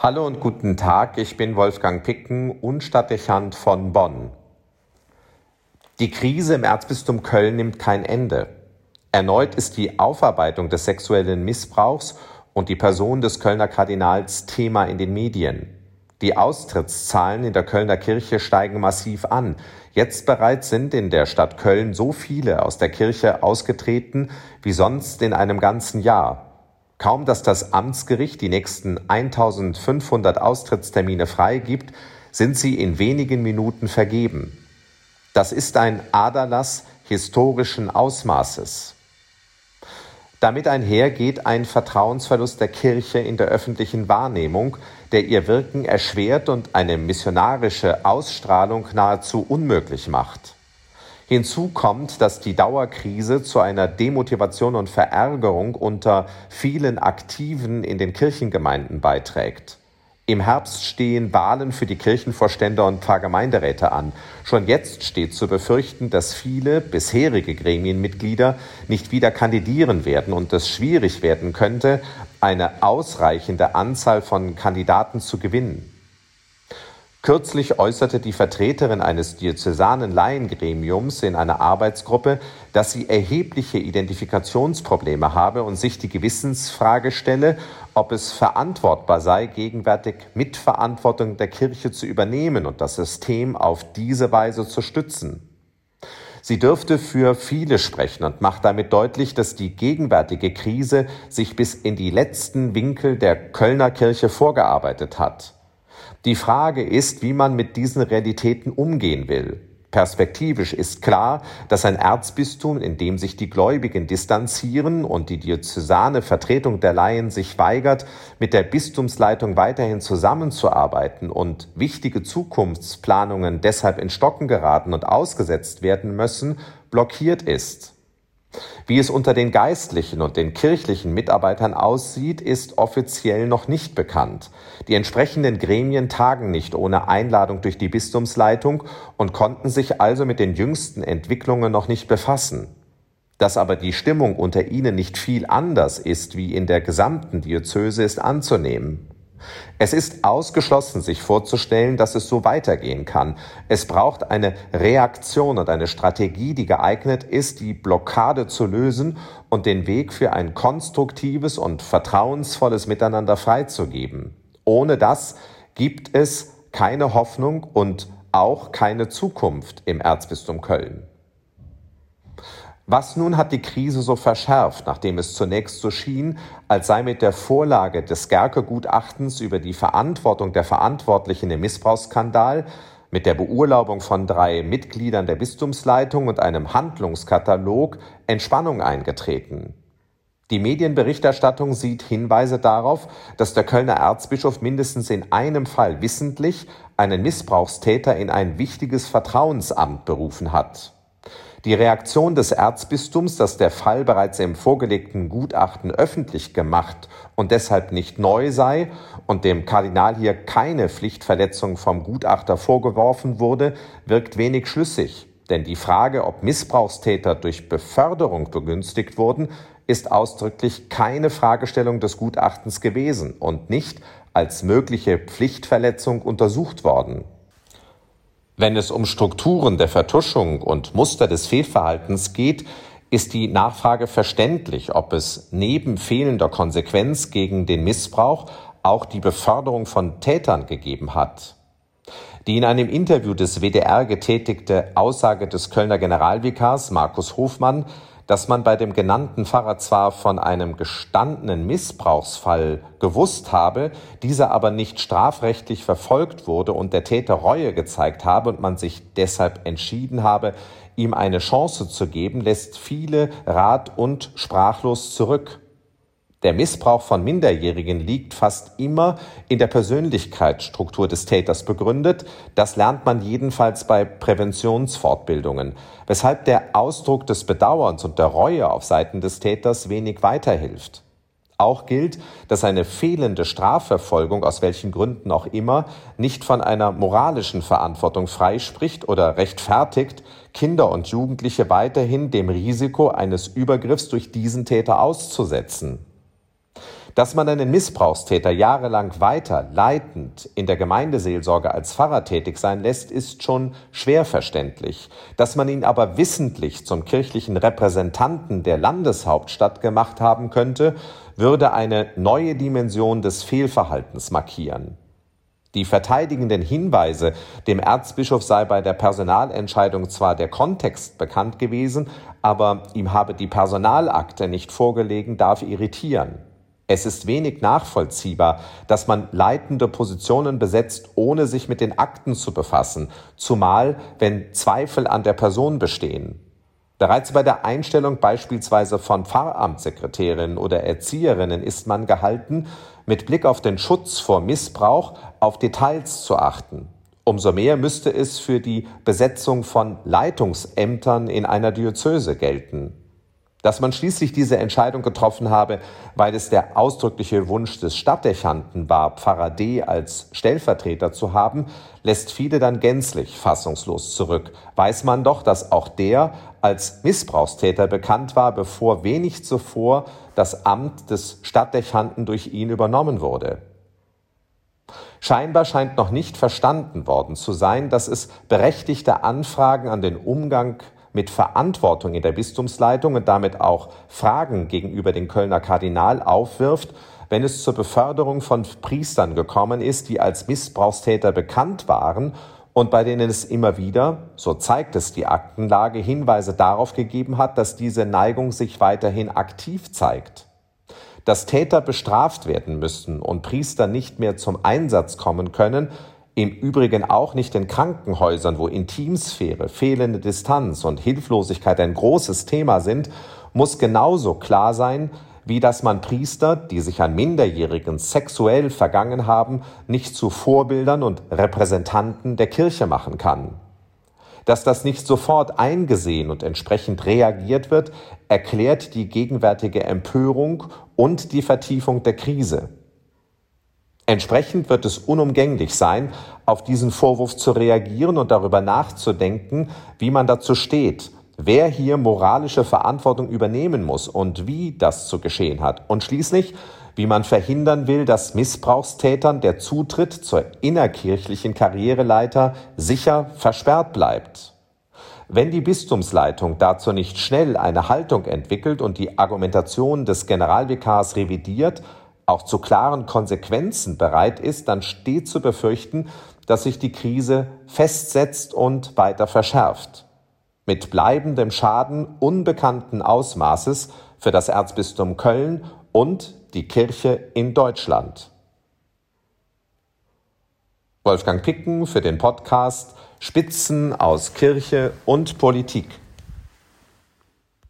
Hallo und guten Tag, ich bin Wolfgang Picken und Stadtdechant von Bonn. Die Krise im Erzbistum Köln nimmt kein Ende. Erneut ist die Aufarbeitung des sexuellen Missbrauchs und die Person des Kölner Kardinals Thema in den Medien. Die Austrittszahlen in der Kölner Kirche steigen massiv an. Jetzt bereits sind in der Stadt Köln so viele aus der Kirche ausgetreten wie sonst in einem ganzen Jahr. Kaum dass das Amtsgericht die nächsten 1500 Austrittstermine freigibt, sind sie in wenigen Minuten vergeben. Das ist ein Aderlass historischen Ausmaßes. Damit einhergeht ein Vertrauensverlust der Kirche in der öffentlichen Wahrnehmung, der ihr Wirken erschwert und eine missionarische Ausstrahlung nahezu unmöglich macht. Hinzu kommt, dass die Dauerkrise zu einer Demotivation und Verärgerung unter vielen Aktiven in den Kirchengemeinden beiträgt. Im Herbst stehen Wahlen für die Kirchenvorstände und Pfarrgemeinderäte an. Schon jetzt steht zu befürchten, dass viele bisherige Gremienmitglieder nicht wieder kandidieren werden und es schwierig werden könnte, eine ausreichende Anzahl von Kandidaten zu gewinnen. Kürzlich äußerte die Vertreterin eines diözesanen Laiengremiums in einer Arbeitsgruppe, dass sie erhebliche Identifikationsprobleme habe und sich die Gewissensfrage stelle, ob es verantwortbar sei, gegenwärtig Mitverantwortung der Kirche zu übernehmen und das System auf diese Weise zu stützen. Sie dürfte für viele sprechen und macht damit deutlich, dass die gegenwärtige Krise sich bis in die letzten Winkel der Kölner Kirche vorgearbeitet hat. Die Frage ist, wie man mit diesen Realitäten umgehen will. Perspektivisch ist klar, dass ein Erzbistum, in dem sich die Gläubigen distanzieren und die diözesane Vertretung der Laien sich weigert, mit der Bistumsleitung weiterhin zusammenzuarbeiten und wichtige Zukunftsplanungen deshalb in Stocken geraten und ausgesetzt werden müssen, blockiert ist. Wie es unter den geistlichen und den kirchlichen Mitarbeitern aussieht, ist offiziell noch nicht bekannt. Die entsprechenden Gremien tagen nicht ohne Einladung durch die Bistumsleitung und konnten sich also mit den jüngsten Entwicklungen noch nicht befassen. Dass aber die Stimmung unter ihnen nicht viel anders ist wie in der gesamten Diözese ist anzunehmen. Es ist ausgeschlossen, sich vorzustellen, dass es so weitergehen kann. Es braucht eine Reaktion und eine Strategie, die geeignet ist, die Blockade zu lösen und den Weg für ein konstruktives und vertrauensvolles Miteinander freizugeben. Ohne das gibt es keine Hoffnung und auch keine Zukunft im Erzbistum Köln. Was nun hat die Krise so verschärft, nachdem es zunächst so schien, als sei mit der Vorlage des Gerke-Gutachtens über die Verantwortung der Verantwortlichen im Missbrauchsskandal, mit der Beurlaubung von drei Mitgliedern der Bistumsleitung und einem Handlungskatalog Entspannung eingetreten. Die Medienberichterstattung sieht Hinweise darauf, dass der Kölner Erzbischof mindestens in einem Fall wissentlich einen Missbrauchstäter in ein wichtiges Vertrauensamt berufen hat. Die Reaktion des Erzbistums, dass der Fall bereits im vorgelegten Gutachten öffentlich gemacht und deshalb nicht neu sei und dem Kardinal hier keine Pflichtverletzung vom Gutachter vorgeworfen wurde, wirkt wenig schlüssig. Denn die Frage, ob Missbrauchstäter durch Beförderung begünstigt wurden, ist ausdrücklich keine Fragestellung des Gutachtens gewesen und nicht als mögliche Pflichtverletzung untersucht worden. Wenn es um Strukturen der Vertuschung und Muster des Fehlverhaltens geht, ist die Nachfrage verständlich, ob es neben fehlender Konsequenz gegen den Missbrauch auch die Beförderung von Tätern gegeben hat. Die in einem Interview des WDR getätigte Aussage des Kölner Generalvikars Markus Hofmann dass man bei dem genannten Pfarrer zwar von einem gestandenen Missbrauchsfall gewusst habe, dieser aber nicht strafrechtlich verfolgt wurde und der Täter Reue gezeigt habe und man sich deshalb entschieden habe, ihm eine Chance zu geben, lässt viele rat- und sprachlos zurück. Der Missbrauch von Minderjährigen liegt fast immer in der Persönlichkeitsstruktur des Täters begründet. Das lernt man jedenfalls bei Präventionsfortbildungen, weshalb der Ausdruck des Bedauerns und der Reue auf Seiten des Täters wenig weiterhilft. Auch gilt, dass eine fehlende Strafverfolgung aus welchen Gründen auch immer nicht von einer moralischen Verantwortung freispricht oder rechtfertigt, Kinder und Jugendliche weiterhin dem Risiko eines Übergriffs durch diesen Täter auszusetzen. Dass man einen Missbrauchstäter jahrelang weiter leitend in der Gemeindeseelsorge als Pfarrer tätig sein lässt, ist schon schwer verständlich. Dass man ihn aber wissentlich zum kirchlichen Repräsentanten der Landeshauptstadt gemacht haben könnte, würde eine neue Dimension des Fehlverhaltens markieren. Die verteidigenden Hinweise, dem Erzbischof sei bei der Personalentscheidung zwar der Kontext bekannt gewesen, aber ihm habe die Personalakte nicht vorgelegen, darf irritieren. Es ist wenig nachvollziehbar, dass man leitende Positionen besetzt, ohne sich mit den Akten zu befassen, zumal wenn Zweifel an der Person bestehen. Bereits bei der Einstellung beispielsweise von Pfarramtssekretärinnen oder Erzieherinnen ist man gehalten, mit Blick auf den Schutz vor Missbrauch auf Details zu achten. Umso mehr müsste es für die Besetzung von Leitungsämtern in einer Diözese gelten. Dass man schließlich diese Entscheidung getroffen habe, weil es der ausdrückliche Wunsch des Stadtdechanten war, Pfarrer D. als Stellvertreter zu haben, lässt viele dann gänzlich fassungslos zurück. Weiß man doch, dass auch der als Missbrauchstäter bekannt war, bevor wenig zuvor das Amt des Stadtdechanten durch ihn übernommen wurde. Scheinbar scheint noch nicht verstanden worden zu sein, dass es berechtigte Anfragen an den Umgang mit Verantwortung in der Bistumsleitung und damit auch Fragen gegenüber dem Kölner Kardinal aufwirft, wenn es zur Beförderung von Priestern gekommen ist, die als Missbrauchstäter bekannt waren und bei denen es immer wieder, so zeigt es die Aktenlage, Hinweise darauf gegeben hat, dass diese Neigung sich weiterhin aktiv zeigt. Dass Täter bestraft werden müssen und Priester nicht mehr zum Einsatz kommen können, im Übrigen auch nicht in Krankenhäusern, wo Intimsphäre, fehlende Distanz und Hilflosigkeit ein großes Thema sind, muss genauso klar sein, wie dass man Priester, die sich an Minderjährigen sexuell vergangen haben, nicht zu Vorbildern und Repräsentanten der Kirche machen kann. Dass das nicht sofort eingesehen und entsprechend reagiert wird, erklärt die gegenwärtige Empörung und die Vertiefung der Krise. Entsprechend wird es unumgänglich sein, auf diesen Vorwurf zu reagieren und darüber nachzudenken, wie man dazu steht, wer hier moralische Verantwortung übernehmen muss und wie das zu geschehen hat. Und schließlich, wie man verhindern will, dass Missbrauchstätern der Zutritt zur innerkirchlichen Karriereleiter sicher versperrt bleibt. Wenn die Bistumsleitung dazu nicht schnell eine Haltung entwickelt und die Argumentation des Generalvikars revidiert, auch zu klaren Konsequenzen bereit ist, dann steht zu befürchten, dass sich die Krise festsetzt und weiter verschärft. Mit bleibendem Schaden unbekannten Ausmaßes für das Erzbistum Köln und die Kirche in Deutschland. Wolfgang Picken für den Podcast Spitzen aus Kirche und Politik.